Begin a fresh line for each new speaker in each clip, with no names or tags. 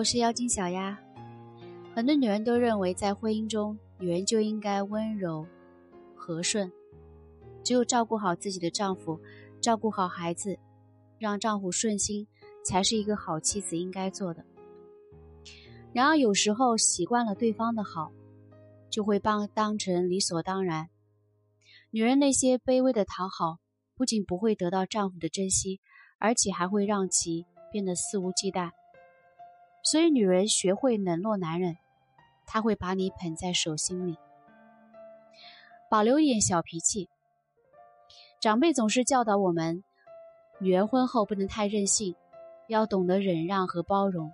我是妖精小丫。很多女人都认为，在婚姻中，女人就应该温柔、和顺，只有照顾好自己的丈夫，照顾好孩子，让丈夫顺心，才是一个好妻子应该做的。然而，有时候习惯了对方的好，就会帮当成理所当然。女人那些卑微的讨好，不仅不会得到丈夫的珍惜，而且还会让其变得肆无忌惮。所以，女人学会冷落男人，他会把你捧在手心里，保留一点小脾气。长辈总是教导我们，女人婚后不能太任性，要懂得忍让和包容。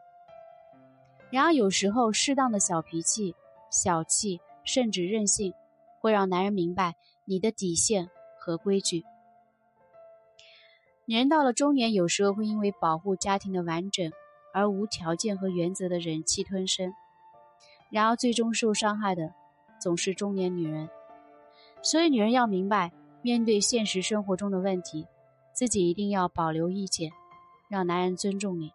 然而，有时候适当的小脾气、小气，甚至任性，会让男人明白你的底线和规矩。女人到了中年，有时候会因为保护家庭的完整而无条件和原则的忍气吞声。然而，最终受伤害的总是中年女人。所以，女人要明白，面对现实生活中的问题，自己一定要保留意见，让男人尊重你。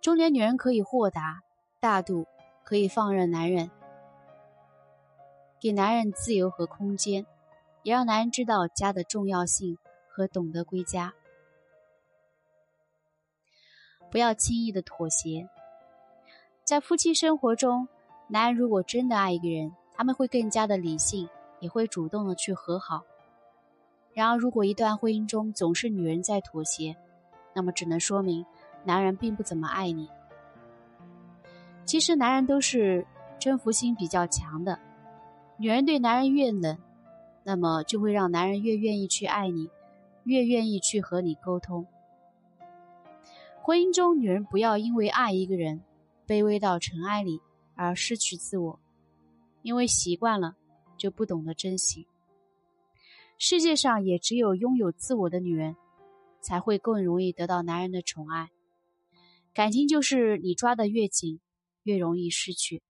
中年女人可以豁达大度，可以放任男人，给男人自由和空间，也让男人知道家的重要性和懂得归家。不要轻易的妥协。在夫妻生活中，男人如果真的爱一个人，他们会更加的理性，也会主动的去和好。然而，如果一段婚姻中总是女人在妥协，那么只能说明。男人并不怎么爱你。其实，男人都是征服心比较强的。女人对男人越冷，那么就会让男人越愿意去爱你，越愿意去和你沟通。婚姻中，女人不要因为爱一个人，卑微到尘埃里而失去自我，因为习惯了就不懂得珍惜。世界上也只有拥有自我的女人，才会更容易得到男人的宠爱。感情就是你抓得越紧，越容易失去。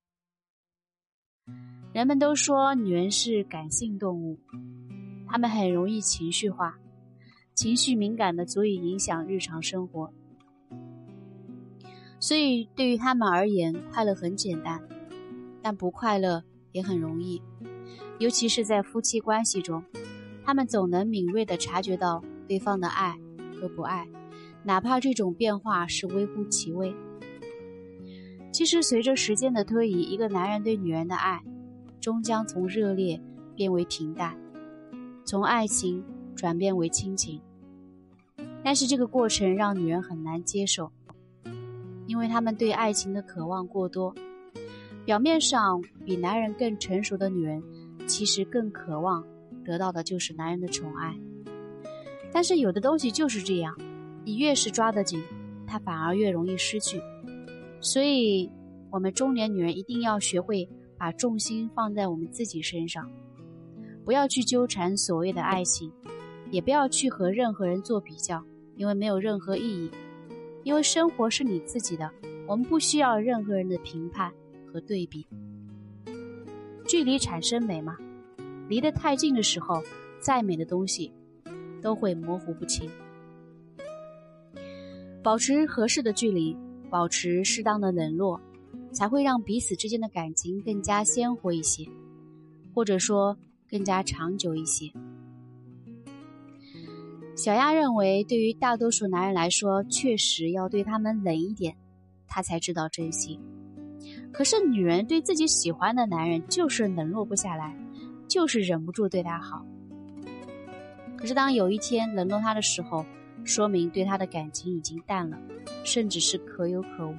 人们都说女人是感性动物，她们很容易情绪化，情绪敏感的足以影响日常生活。所以对于他们而言，快乐很简单，但不快乐也很容易。尤其是在夫妻关系中，他们总能敏锐地察觉到对方的爱和不爱。哪怕这种变化是微乎其微，其实随着时间的推移，一个男人对女人的爱，终将从热烈变为平淡，从爱情转变为亲情。但是这个过程让女人很难接受，因为他们对爱情的渴望过多。表面上比男人更成熟的女人，其实更渴望得到的就是男人的宠爱。但是有的东西就是这样。你越是抓得紧，他反而越容易失去。所以，我们中年女人一定要学会把重心放在我们自己身上，不要去纠缠所谓的爱情，也不要去和任何人做比较，因为没有任何意义。因为生活是你自己的，我们不需要任何人的评判和对比。距离产生美吗？离得太近的时候，再美的东西都会模糊不清。保持合适的距离，保持适当的冷落，才会让彼此之间的感情更加鲜活一些，或者说更加长久一些。小丫认为，对于大多数男人来说，确实要对他们冷一点，他才知道珍惜。可是女人对自己喜欢的男人，就是冷落不下来，就是忍不住对他好。可是当有一天冷落他的时候，说明对他的感情已经淡了，甚至是可有可无。